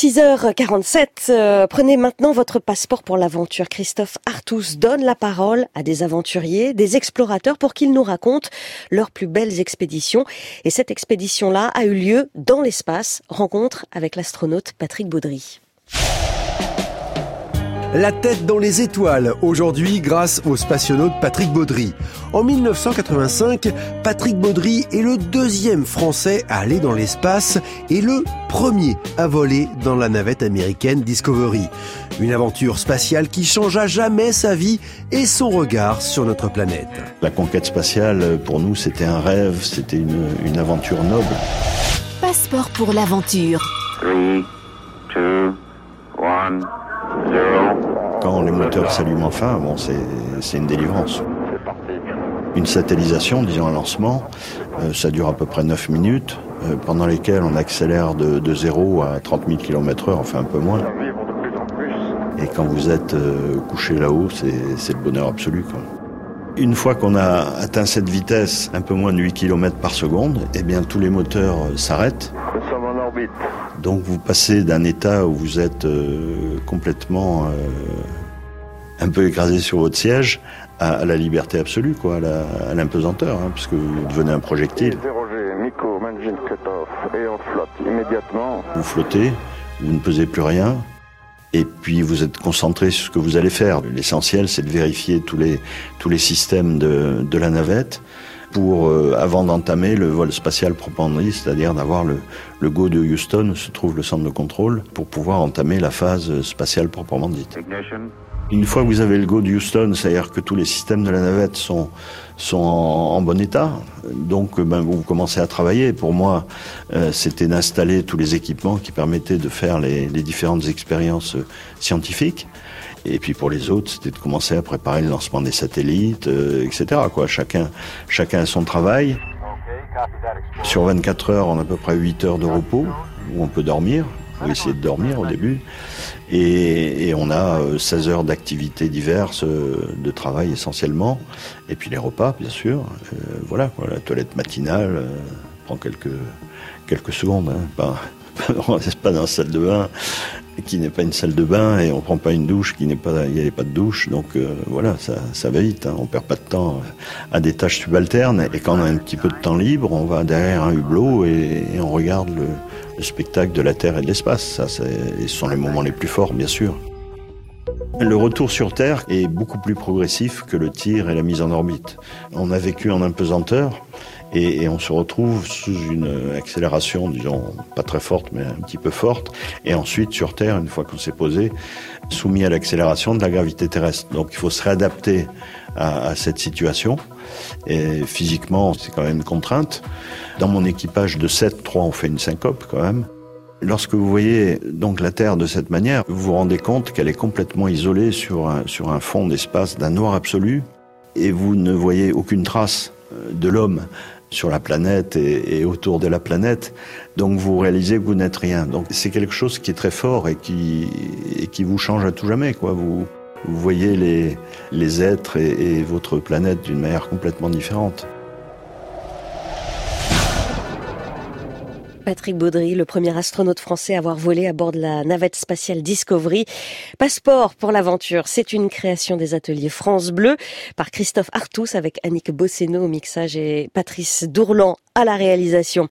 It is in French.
6h47, euh, prenez maintenant votre passeport pour l'aventure. Christophe Artus donne la parole à des aventuriers, des explorateurs pour qu'ils nous racontent leurs plus belles expéditions. Et cette expédition-là a eu lieu dans l'espace. Rencontre avec l'astronaute Patrick Baudry. La tête dans les étoiles, aujourd'hui grâce au spationaute Patrick Baudry. En 1985, Patrick Baudry est le deuxième Français à aller dans l'espace et le premier à voler dans la navette américaine Discovery. Une aventure spatiale qui changea jamais sa vie et son regard sur notre planète. La conquête spatiale, pour nous, c'était un rêve, c'était une, une aventure noble. Passeport pour l'aventure. 3, 2, 1, 0. Quand les moteurs s'allument enfin, bon, c'est une délivrance. Une satellisation, disons un lancement, euh, ça dure à peu près 9 minutes, euh, pendant lesquelles on accélère de, de 0 à 30 000 km heure, enfin un peu moins. Et quand vous êtes euh, couché là-haut, c'est le bonheur absolu. Une fois qu'on a atteint cette vitesse, un peu moins de 8 km par seconde, eh bien tous les moteurs s'arrêtent. Donc vous passez d'un état où vous êtes euh, complètement euh, un peu écrasé sur votre siège à, à la liberté absolue, quoi, à l'impesanteur, hein, puisque vous devenez un projectile. Vous flottez, vous ne pesez plus rien, et puis vous êtes concentré sur ce que vous allez faire. L'essentiel, c'est de vérifier tous les, tous les systèmes de, de la navette pour, euh, avant d'entamer le vol spatial proprement dit, c'est-à-dire d'avoir le, le go de Houston où se trouve le centre de contrôle pour pouvoir entamer la phase spatiale proprement dite. Une fois que vous avez le go de Houston, c'est-à-dire que tous les systèmes de la navette sont, sont en, bon état, donc ben, vous commencez à travailler. Pour moi, euh, c'était d'installer tous les équipements qui permettaient de faire les, les différentes expériences scientifiques. Et puis pour les autres, c'était de commencer à préparer le lancement des satellites, euh, etc. Quoi. Chacun, chacun a son travail. Sur 24 heures, on a à peu près 8 heures de repos, où on peut dormir. Va essayer de dormir au début. Et, on a 16 heures d'activités diverses, euh, de travail essentiellement. Et puis les repas, bien sûr. Euh, voilà, la toilette matinale euh, prend quelques, quelques secondes. Hein, pas, on reste pas dans la salle de bain qui n'est pas une salle de bain et on prend pas une douche qui n'est pas il n'y avait pas de douche donc euh, voilà ça, ça va vite hein. on perd pas de temps à des tâches subalternes et quand on a un petit peu de temps libre on va derrière un hublot et on regarde le, le, spectacle de la terre et de l'espace. Ça ce sont les moments les plus forts bien sûr le retour sur Terre est beaucoup plus progressif que le tir et la mise en orbite. On a vécu en impesanteur et, on se retrouve sous une accélération, disons, pas très forte, mais un petit peu forte, et ensuite sur Terre, une fois qu'on s'est posé, soumis à l'accélération de la gravité terrestre. Donc il faut se réadapter à, à cette situation, et physiquement, c'est quand même une contrainte. Dans mon équipage de 7, 3, on fait une syncope quand même. Lorsque vous voyez donc la Terre de cette manière, vous vous rendez compte qu'elle est complètement isolée sur un, sur un fond d'espace d'un noir absolu, et vous ne voyez aucune trace de l'homme sur la planète et, et, autour de la planète. Donc vous réalisez que vous n'êtes rien. Donc c'est quelque chose qui est très fort et qui, et qui vous change à tout jamais. Quoi. Vous, vous voyez les, les êtres et, et votre planète d'une manière complètement différente. Patrick Baudry, le premier astronaute français à avoir volé à bord de la navette spatiale Discovery. Passeport pour l'aventure, c'est une création des ateliers France Bleu par Christophe Artus avec Annick Bosseno au mixage et Patrice Dourlan à la réalisation.